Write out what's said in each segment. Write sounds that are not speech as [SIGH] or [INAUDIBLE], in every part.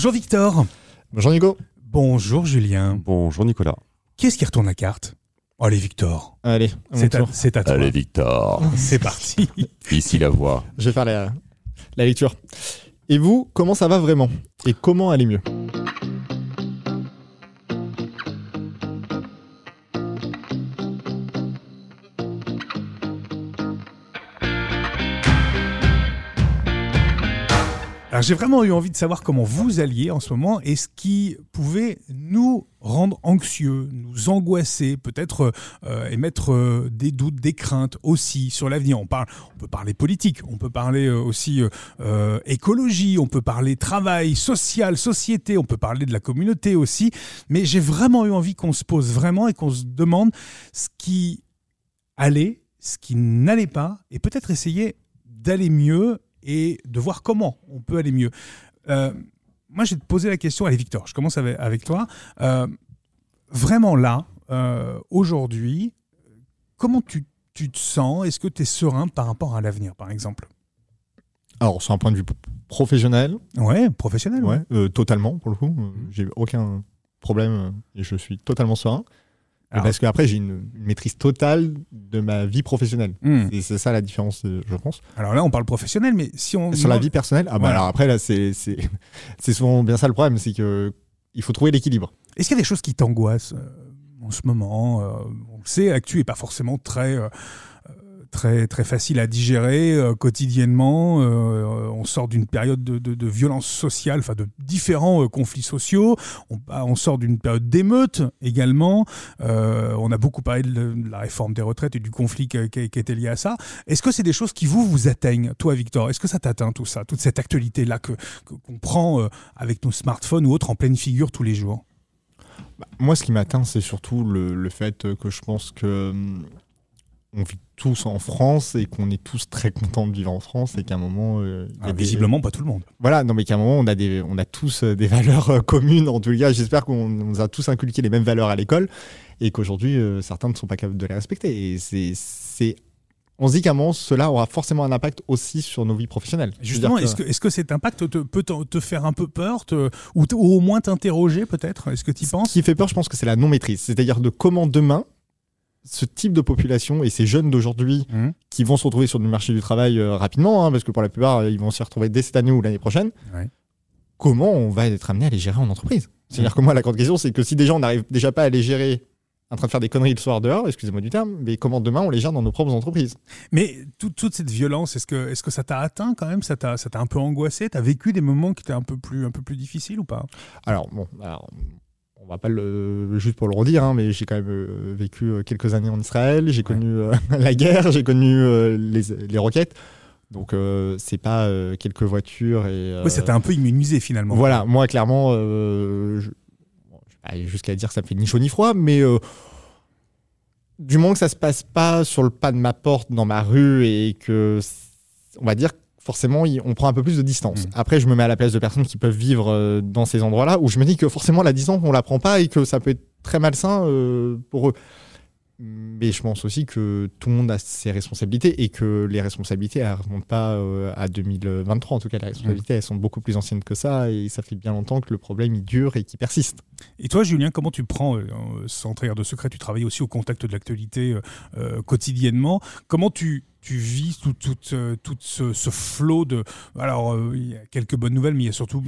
Bonjour Victor. Bonjour Nico. Bonjour Julien. Bonjour Nicolas. Qu'est-ce qui retourne la carte? Allez Victor. Allez, C'est à, c'est à toi. Allez Victor, [LAUGHS] C'est parti. [LAUGHS] ici la voix. je vais faire la, la lecture. Et vous, comment ça va vraiment? Et comment aller mieux? Alors j'ai vraiment eu envie de savoir comment vous alliez en ce moment et ce qui pouvait nous rendre anxieux, nous angoisser, peut-être euh, émettre euh, des doutes, des craintes aussi sur l'avenir. On peut parler politique, on peut parler euh, aussi écologie, on peut parler travail, social, société, on peut parler de la communauté aussi. Mais j'ai vraiment eu envie qu'on se pose vraiment et qu'on se demande ce qui allait, ce qui n'allait pas, et peut-être essayer d'aller mieux et de voir comment on peut aller mieux. Euh, moi, j'ai posé la question, allez Victor, je commence avec, avec toi. Euh, vraiment là, euh, aujourd'hui, comment tu, tu te sens? Est-ce que tu es serein par rapport à l'avenir, par exemple? Alors, sur un point de vue professionnel, Ouais, professionnel. ouais, euh, totalement pour le coup. Euh, J'ai aucun problème et je suis totalement serein. Alors- Parce qu'après, j'ai une, une maîtrise totale de ma vie professionnelle. Hmm. Et c'est ça la différence, euh, je pense. Alors là, on parle professionnel, mais si on... Sur la vie personnelle, ah bah alors après, là, [LAUGHS] c'est souvent bien ça le problème, c'est que il faut trouver l'équilibre. Est-ce qu'il y a des choses qui t'angoissent euh, en ce moment euh, On le sait, l'actu n'est pas forcément très, euh, très, très facile à digérer euh, quotidiennement. Euh, on sort d'une période de, de- violence sociale, enfin de différents euh, conflits sociaux. On, bah, on sort d'une période d'émeute également. Euh, on a beaucoup parlé de, la réforme des retraites et du conflit qui, était lié à ça. Est-ce que c'est des choses qui vous, vous atteignent, toi Victor? Est-ce que ça t'atteint tout ça, toute cette actualité-là que que- qu'on prend euh, avec nos smartphones ou autres en pleine figure tous les jours? Bah, moi, ce qui m'atteint, c'est surtout le, le fait que je pense que hum, vit tous en France et qu'on est tous très contents de vivre en France et qu'à un moment, euh, il y a Ah, des- Visiblement, pas tout le monde. voilà, non mais qu'à un moment, on a des, on a tous euh, des [LAUGHS] valeurs euh, communes. En tout cas, j'espère qu'on on nous a tous inculqué les mêmes valeurs à l'école et qu'aujourd'hui, euh, certains ne sont pas capables de les respecter. Et c'est, on se dit qu'à un moment, cela aura forcément un impact aussi sur nos vies professionnelles. Justement, est-ce que, est-ce que cet impact te, peut te, faire un peu peur te- ou, ou au moins t'interroger peut-être? Est-ce que tu y Ce penses? qui fait peur, je pense que c'est la non-maîtrise. C'est-à-dire de comment demain, ce type de population et ces jeunes d'aujourd'hui Mhm. qui vont se retrouver sur le marché du travail euh, rapidement, hein, parce que pour la plupart, euh, ils vont s'y retrouver dès cette année ou l'année prochaine, Ouais. comment on va être amené à les gérer en entreprise? C'est-à-dire que moi, la grande question, c'est que si déjà on n'arrive déjà pas à les gérer en train de faire des conneries le soir dehors, excusez-moi du terme, mais comment demain on les gère dans nos propres entreprises? Mais tout- toute cette violence, est-ce que, est-ce que ça t'a atteint quand même? Ça t'a, ça t'a un peu angoissé? T'as vécu des moments qui étaient un peu plus, un peu plus difficiles ou pas? Alors, bon, alors, on va pas le juste pour le redire, hein, mais j'ai quand même euh, vécu euh, quelques années en Israël, j'ai connu euh, [LAUGHS] la guerre, j'ai connu euh, les, les roquettes. Donc, euh, c'est pas quelques voitures et. Oui, t'a un peu immunisé finalement. Voilà, moi, clairement, je, bon, je vais jusqu'à dire que ça me fait ni chaud ni froid, mais. du moment que ça se passe pas sur le pas de ma porte dans ma rue et que on va dire forcément on prend un peu plus de distance. Mhm. Après je me mets à la place de personnes qui peuvent vivre euh, dans ces endroits-là où je me dis que forcément la distance on la prend pas et que ça peut être très malsain euh, pour eux. Mais je pense aussi que tout le monde a ses responsabilités et que les responsabilités elles remontent pas euh, à 2023 en tout cas les responsabilités elles sont beaucoup plus anciennes que ça et ça fait bien longtemps que le problème il dure et qu'il persiste. Et toi, Julien, comment tu prends, euh, sans trahir de secret, tu travailles aussi au contact de l'actualité quotidiennement? Comment tu, tu vis tout, tout, euh, tout ce, ce flot de. Alors, euh, il y a quelques bonnes nouvelles, mais il y a surtout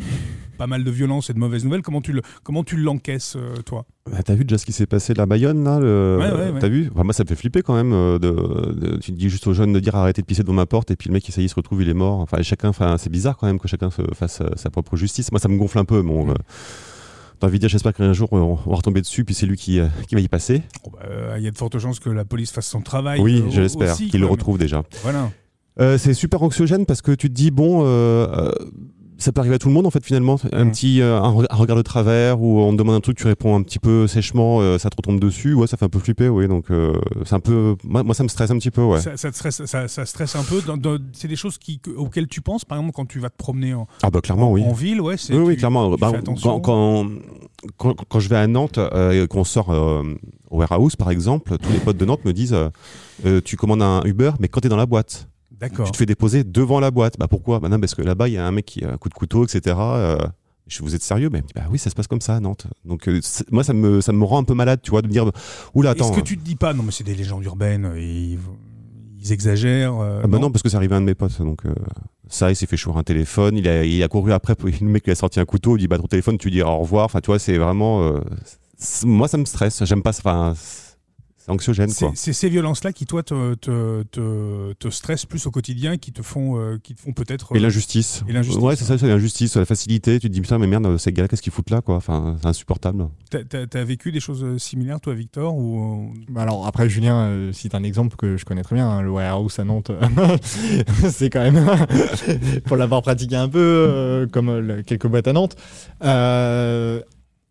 pas mal de violence et de mauvaises nouvelles. Comment tu, le, comment tu l'encaisses, euh, toi? Bah, T'as vu déjà ce qui s'est passé à Bayonne là le- Ouais, ouais, ouais. T'as vu? Enfin, Moi ça me fait flipper quand même. de, de- tu dis juste aux jeunes de dire arrêtez de pisser devant ma porte et puis le mec ça y est, il se retrouve il est mort. Enfin chacun, enfin c'est bizarre quand même que chacun se fasse sa propre justice. Moi ça me gonfle un peu. Bon, Mm. T'as envie de dire j'espère qu'un jour on va retomber dessus puis c'est lui qui, euh, qui va y passer. Bon, bah, euh, Il y a de fortes chances que la police fasse son travail. oui euh, je l'espère qu'il le retrouve déjà. Voilà. Euh, c'est super anxiogène parce que tu te dis bon euh, ça peut arriver à tout le monde en fait finalement. Un petit euh, un, re- un regard de travers ou on te demande un truc, tu réponds un petit peu sèchement, euh, ça te retombe dessus. Ouais, ça fait un peu flipper. Oui, donc euh, c'est un peu. Moi, moi, ça me stresse un petit peu. Ouais. Ça, ça te stresse, ça, ça stresse un peu. Dans- dans- c'est des choses qui, que- auxquelles tu penses, par exemple, quand tu vas te promener en, Ah bah clairement oui. en ville. Ouais, c'est- Oui, oui, clairement. tu Bah, quand, quand, quand, quand je vais à Nantes, euh, et qu'on sort au warehouse par exemple, tous les potes de Nantes me disent tu commandes un Uber, mais quand tu es dans la boîte, D'accord. tu te fais déposer devant la boîte. Bah pourquoi? Bah non, parce que là-bas il y a un mec qui a un coup de couteau, etc. Euh, Je, vous êtes sérieux? Mais bah oui, ça se passe comme ça à Nantes. Donc euh, moi, ça me, ça me rend un peu malade, tu vois, de me dire, oula, attends. Est-ce que tu te dis pas, non, mais c'est des légendes urbaines, ils, ils exagèrent euh, Ah bah non, parce que c'est arrivé à un de mes potes. Donc, euh, ça, il s'est fait chour un téléphone. Il a, il a couru après. [LAUGHS] Le mec lui a sorti un couteau. Il dit Bah, ton téléphone, tu diras au revoir. Enfin, tu vois, c'est vraiment. euh, moi, ça me stresse. J'aime pas ça. Enfin, c'est anxiogène, C'est quoi. c'est ces violences-là qui, toi, te, te, te, te stressent plus au quotidien, qui te font, euh, qui te font peut-être. Et euh, l'injustice. Et l'injustice, Ouais, c'est ça, c'est l'injustice, la facilité. Tu te dis Putain, mais merde, ces gars-là, qu'est-ce qu'ils foutent là, quoi? Enfin, c'est insupportable. T'as- t'as vécu des choses euh, similaires, toi, Victor ou... Bah alors après Julien euh, cite un exemple que je connais très bien, hein, le warehouse à Nantes. [LAUGHS] c'est quand même [LAUGHS] pour l'avoir pratiqué un peu euh, comme euh, quelques boîtes à Nantes. Euh,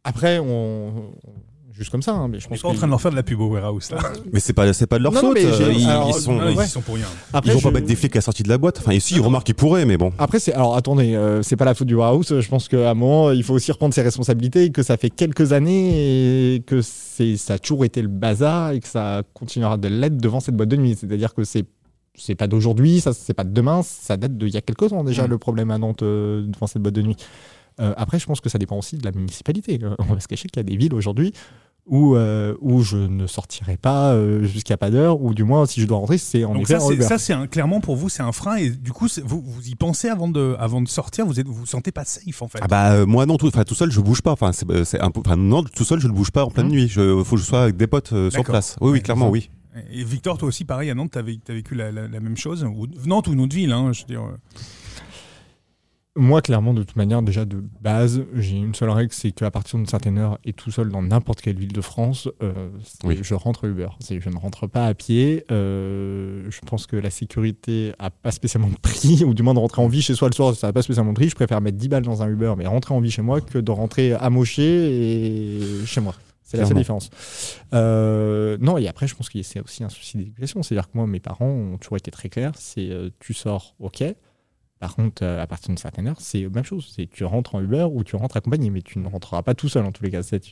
après on juste comme ça, hein, mais je On est pense pas en train de leur faire de la pub au warehouse, là. Mais c'est pas, c'est pas de leur Non, non, faute. mais j'ai- euh, ils, alors, ils sont, Non, ils sont pour rien. Après, ils vont je- pas mettre des flics à la sortie de la boîte. Enfin, ici, ils remarquent qu'ils pourraient, mais bon. Après, c'est alors attendez, euh, c'est pas la faute du warehouse. Je pense qu'à un moment, il faut aussi reprendre ses responsabilités, et que ça fait quelques années et que c'est ça a toujours été le bazar et que ça continuera de l'être devant cette boîte de nuit. C'est-à-dire que c'est c'est pas d'aujourd'hui, ça c'est pas de demain, ça date d'il y a quelques ans déjà Mm. le problème à Nantes euh, devant cette boîte de nuit. Euh, après, je pense que ça dépend aussi de la municipalité. On va se cacher qu'il y a des villes aujourd'hui où, euh, où je ne sortirai pas euh, jusqu'à pas d'heure, ou du moins si je dois rentrer, c'est en Donc effet ça, en c'est- clairement pour vous, c'est un frein. Et du coup, vous, vous y pensez avant de, avant de sortir. Vous êtes, vous vous sentez pas safe en fait. Ah bah euh, moi non tout, enfin tout seul je bouge pas. Enfin c'est, euh, non tout seul je ne bouge pas en pleine Mhm. nuit. Je faut que je sois avec des potes euh, sur place. Oui Ouais, oui clairement oui. Et Victor, toi aussi, pareil, à Nantes, t'as vécu, t'as vécu la, la- la même chose ou, Nantes ou une autre ville, hein, je veux dire. Moi, clairement, de toute manière, déjà de base, j'ai une seule règle, c'est qu'à partir d'une certaine heure et tout seul dans n'importe quelle ville de France, euh, Oui. je rentre Uber. Je ne rentre pas à pied. Euh, je pense que la sécurité a pas spécialement de prix, [LAUGHS] ou du moins de rentrer en vie chez soi le soir, ça n'a pas spécialement de prix. Je préfère mettre 10 balles dans un Uber, mais rentrer en vie chez moi que de rentrer amoché et chez moi. C'est la seule différence. Euh, non, et après, je pense que c'est aussi un souci d'éducation. C'est-à-dire que moi, mes parents ont toujours été très clairs. C'est tu sors, ok. Par contre, euh, à partir d'une certaine heure, c'est la même chose. C'est tu rentres en Uber ou tu rentres accompagné, mais tu ne rentreras pas tout seul en tous les cas. C'est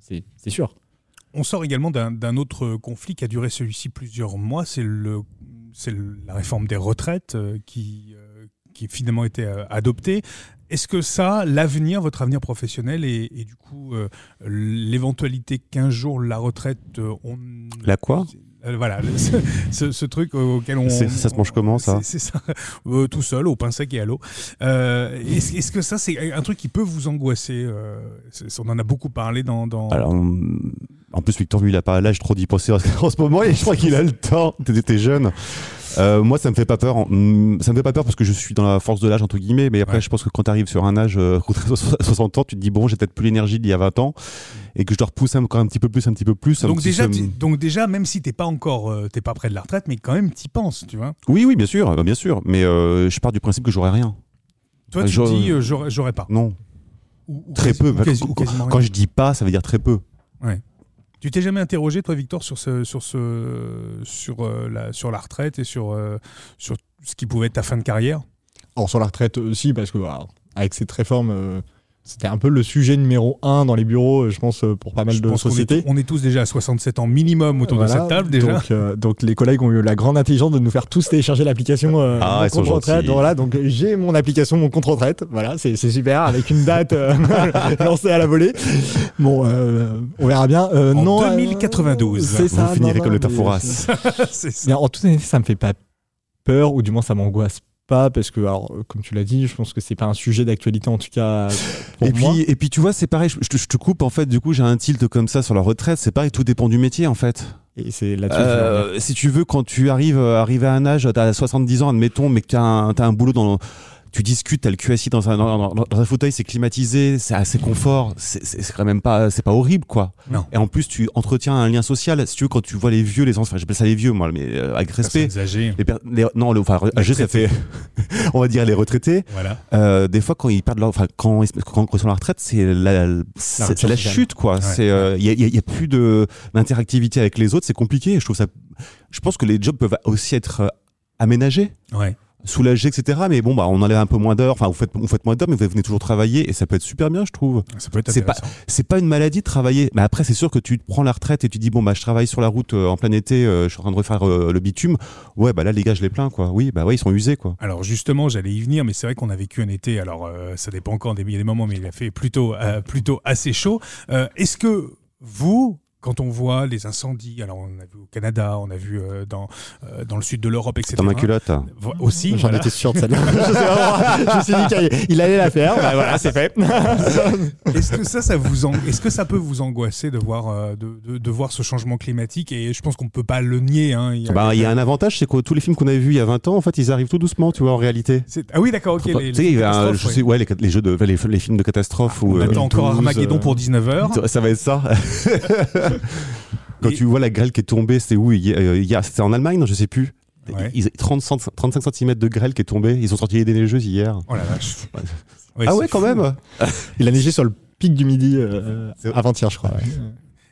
c'est- c'est sûr. On sort également d'un d'un autre conflit qui a duré celui-ci plusieurs mois. C'est le, c'est le- la réforme des retraites euh, qui, euh, qui finalement été euh, adoptée. Est-ce que ça, l'avenir, votre avenir professionnel et, et du coup euh, l'éventualité qu'un jour la retraite, euh, on La quoi? Euh, voilà, le- [LAUGHS] ce, ce- ce truc auquel on. Ça se mange comment, ça C'est ça, [LAUGHS] Euh, tout seul, au pain sec et à l'eau. Euh, Est-ce que ça, c'est un truc qui peut vous angoisser On en a beaucoup parlé dans. dans... Alors en plus Victor lui il a pas l'âge trop d'y penser en [LAUGHS] ce moment et je crois qu'il a le temps. T'es jeune. Euh, moi ça me fait pas peur. Hum, Ça me fait pas peur parce que je suis dans la force de l'âge entre guillemets. Mais après Ouais. je pense que quand tu arrives sur un âge euh, [LAUGHS] 60 ans, tu te dis bon j'ai peut-être plus l'énergie d'il y a 20 ans et que je dois repousser encore un petit peu plus, un petit peu plus. donc, déjà, tu- donc déjà, même si t'es pas encore, euh, t'es pas près de la retraite, mais quand même t'y penses, tu vois. Oui oui bien sûr, bien sûr. Mais euh, je pars du principe que j'aurai rien. Toi, Euh, tu dis, euh, j'aurais pas. Non. Ou- ou Très quasi- peu. ou quasi- Quand rien. je dis pas, ça veut dire très peu. Tu t'es jamais interrogé, toi, Victor, sur ce, sur ce, sur euh, la, sur la retraite et sur, euh, sur ce qui pouvait être ta fin de carrière? Alors sur la retraite aussi, parce que alors, avec cette réforme, euh, c'était un peu le sujet numéro un dans les bureaux, euh, je pense, euh, pour pas mal Je de pense qu'on est, sociétés. on est tous déjà à 67 ans minimum autour de cette table déjà. Donc, euh, donc les collègues ont eu la grande intelligence de nous faire tous télécharger l'application euh, Ah, mon ils sont compte retraite. gentils. Donc, Voilà, donc j'ai mon application, mon compte retraite. Voilà, c'est c'est super avec une date euh, [LAUGHS] lancée à la volée. Bon, euh, on verra bien. Euh, En non, euh, 2092. c'est Vous ça. finirez non, comme le [LAUGHS] en toute honnêteté, ça me fait pas peur, ou du moins ça m'angoisse pas, parce que, alors, euh, comme tu l'as dit, je pense que c'est pas un sujet d'actualité en tout cas pour et moi. puis, et puis tu vois, c'est pareil, je, je te- je te coupe en fait, du coup j'ai un tilt comme ça sur la retraite, c'est pareil, tout dépend du métier en fait. Et c'est là-dessus. venir. Euh, si tu veux, quand tu arrives euh, arrivé à un âge, t'as 70 ans, admettons, mais que t'as un, t'as un boulot dans. Tu discutes, t'as le cul assis dans un, dans, dans- dans un fauteuil, c'est climatisé, c'est assez confort, c'est quand même pas, c'est pas horrible quoi. Non. Et en plus, tu entretiens un lien social. Si tu veux, quand tu vois les vieux, les enfants, enfin, j'appelle ça les vieux, moi, mais euh, avec respect. Les les- non, le, enfin, âgé, ça fait, [LAUGHS] on va dire les retraités. Voilà. Euh, des fois, quand ils perdent leur, enfin, quand ils, quand, quand ils sont à la retraite, c'est la, chute, quoi. C'est, euh, il y, a, il y a- il y a plus de d'interactivité avec les autres, c'est compliqué. Je trouve ça, je pense que les jobs peuvent aussi être euh, aménagés. Ouais. Soulagé, etc. Mais bon, bah, on enlève un peu moins d'heures. Enfin, vous faites, vous faites moins d'heures, mais vous venez toujours travailler et ça peut être super bien, je trouve. Ça peut être C'est pas-. C'est pas une maladie de travailler. Mais après, c'est sûr que tu prends la retraite et tu dis bon bah je travaille sur la route euh, en plein été, euh, je suis en train de refaire euh, le bitume. Ouais, bah là les gars, je les plains quoi. Oui, bah ouais, ils sont usés quoi. Alors justement, j'allais y venir, mais c'est vrai qu'on a vécu un été. Alors ça dépend encore des, il y a des moments, mais il a fait plutôt, plutôt assez chaud. Est-ce que vous, quand on voit les incendies, alors on a vu au Canada, on a vu euh, dans euh, dans le sud de l'Europe, etc. Dans ma culotte. Aussi. J'en voilà. étais sûr de [LAUGHS] je, sais vraiment- je me suis dit qu'il il allait la faire. Bah voilà, c'est fait. [LAUGHS] Est-ce que ça, ça vous, ang- est-ce que ça peut vous angoisser de voir, euh, de, de, de voir ce changement climatique? Et je pense qu'on peut pas le nier. Hein. Il y a- Bah il y a un avantage, c'est que tous les films qu'on avait vus il y a 20 ans, en fait, ils arrivent tout doucement, tu vois, en réalité. Ah oui, d'accord, ok. Les- un- je ouais. sais, ouais, les, les jeux de, les, films de catastrophe On ou attend encore 12, Armageddon euh, pour 19h. ça va être ça. [LAUGHS] [LAUGHS] Quand Et- tu vois la grêle qui est tombée, c'était où euh, C'était en Allemagne, non, je sais plus. Ouais. Ils, 30, 35 cm de grêle qui est tombée. Ils ont sorti les neigeuse hier. Oh la vache. ah c'est ouais, quand fou. même. Il a neigé sur le pic du midi euh, C'est- avant-hier, je crois. ouais.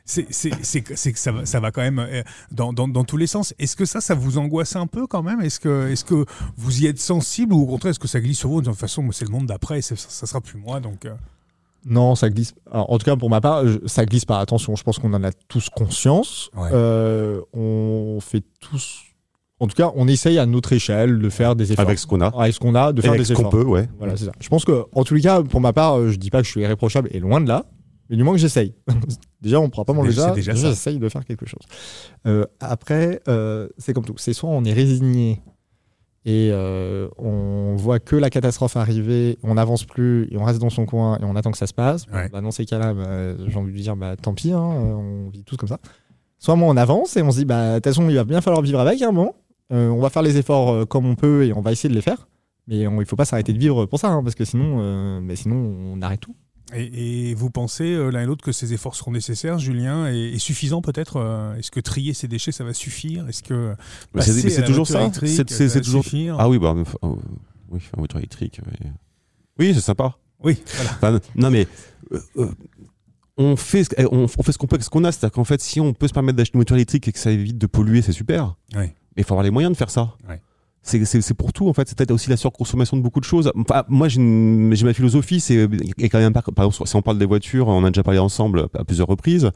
C'est c'est- c'est que c'est ça va, ça va quand même euh, dans, dans, dans tous les sens. Est-ce que ça, ça vous angoisse un peu quand même? Est-ce que, est que vous y êtes sensible ou au contraire, est-ce que ça glisse sur vous De toute façon, c'est le monde d'après, c'est- ça, ça sera plus moi. Donc, euh, Non, ça glisse. Alors, en tout cas, pour ma part, je- ça glisse pas. Attention, je pense qu'on en a tous conscience. Ouais. Euh, on fait tous. En tout cas, on essaye à notre échelle de faire des efforts. Avec ce qu'on a. Avec ce qu'on a, de faire Avec des ce qu'on peut, ouais. Voilà, c'est ça. Je pense que, en tous les cas, pour ma part, euh, je dis pas que je suis irréprochable et loin de là, mais du moins que j'essaye. [LAUGHS] déjà, on pourra pas m'enlever déjà- ça. déjà ça. j'essaye de faire quelque chose. Euh, après, euh, c'est comme tout. C'est soit on est résigné et euh, on voit que la catastrophe arriver, on n'avance plus et on reste dans son coin et on attend que ça se passe. Bon, Ouais. bah, dans ces cas-là, bah, j'ai envie de dire, bah, tant pis, hein, on vit tous comme ça. Soit moi, on avance et on se dit, bah, de toute façon, il va bien falloir vivre avec un moment. Euh, on va faire les efforts euh, comme on peut et on va essayer de les faire. Mais on- il faut pas s'arrêter de vivre pour ça, hein, parce que sinon, mais sinon on arrête tout. Et, et vous pensez euh, l'un et l'autre que ces efforts seront nécessaires, Julien, et, et suffisants peut-être euh, Est-ce que trier ces déchets, ça va suffire? Est-ce que Mais c'est- toujours ça. C'est- toujours- suffire? Ah oui, bah, oui, en voiture électrique. Oui, c'est sympa. Oui, voilà. Enfin, non, mais euh, euh, on fait, ce- on, on fait ce qu'on peut avec ce qu'on a. C'est-à-dire qu'en fait, si on peut se permettre d'acheter une voiture électrique et que ça évite de polluer, c'est super. Oui. Mais il faut avoir les moyens de faire ça. Ouais. C'est- pour tout, en fait. C'est peut-être aussi la surconsommation de beaucoup de choses. Enfin, moi, j'ai ma philosophie. C'est quand même par, par exemple, si on parle des voitures, on a déjà parlé ensemble à plusieurs reprises.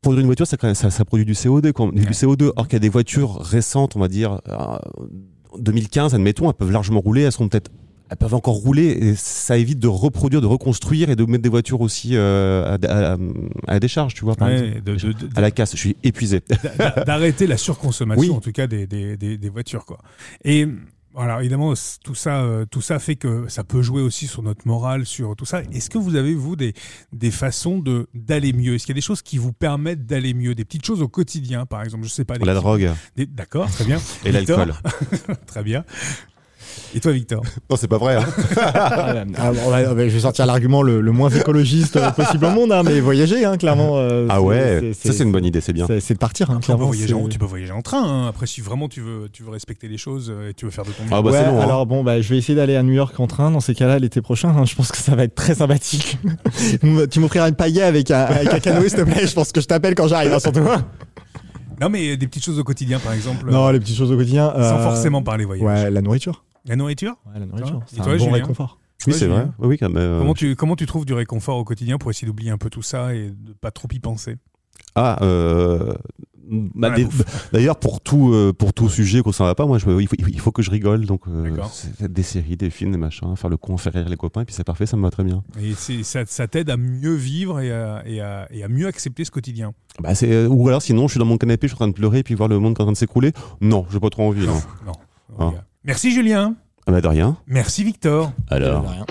Produire une voiture, ça, produit du CO2. Quoi. Du Ouais. CO2. Or qu'il y a des voitures récentes, on va dire, euh, 2015, admettons, elles peuvent largement rouler. Elles sont peut-être elles peuvent encore rouler et ça évite de reproduire, de reconstruire et de mettre des voitures aussi euh, à, à- à décharge, tu vois, par. Ouais, de- de- de- À la casse, je suis épuisé. [LAUGHS] d'a- d'arrêter la surconsommation Oui. en tout cas des, des, des, des voitures quoi. Et voilà, évidemment, tout ça, euh, tout ça fait que ça peut jouer aussi sur notre morale, sur tout ça. Est-ce que vous avez, vous, des, des façons de d'aller mieux? Est-ce qu'il y a des choses qui vous permettent d'aller mieux? Des petites choses au quotidien, par exemple Je sais pas. des la petits- drogue des- D'accord, très bien. et l'alcool. [LAUGHS] Très bien. Et toi, Victor? Non, c'est pas vrai. hein. [LAUGHS] Ah, on va- je vais sortir l'argument le, le moins écologiste euh, possible au monde, hein, mais voyager, hein, clairement. euh, Ah ouais, ça c'est une bonne idée, c'est bien. C'est de partir, hein, tu peux, clairement. voyager tu peux voyager en train. hein. Après, si vraiment tu veux, tu veux respecter les choses euh, et tu veux faire de ton mieux. Ah bah ouais, long. hein. alors bon, bah, je vais essayer d'aller à New York en train dans ces cas-là l'été prochain. hein. je pense que ça va être très sympathique. tu m'offriras une paillette avec un, avec un canoë, s'il te plaît. Je pense que je t'appelle quand j'arrive, hein, surtout. Non, mais des petites choses au quotidien, par exemple, Non, les petites choses au quotidien. sans euh, forcément parler voyage. Ouais, la nourriture. La nourriture Ouais, la nourriture. C'est toi, un bon Julien réconfort. Oui, c'est vrai. Oui, quand même. euh, Comment tu, comment tu trouves du réconfort au quotidien pour essayer d'oublier un peu tout ça et de pas trop y penser? Ah, euh, bah, bouffe. d'ailleurs, pour tout, euh, pour tout sujet qu'on s'en va pas, moi, je, il, faut, il faut que je rigole. Donc, euh, des séries, des films, des machins, faire le con, faire rire les copains, et puis c'est parfait, ça me va très bien. Et ça, ça t'aide à mieux vivre et à, et à- et à mieux accepter ce quotidien? Bah, euh, ou alors, sinon, je suis dans mon canapé, je suis en train de pleurer, et puis voir le monde qui est en train de s'écrouler. Non, j'ai pas trop envie, non. Non. Ah. regarde. Merci Julien. Ah bah, de rien. Merci Victor. Alors. De rien.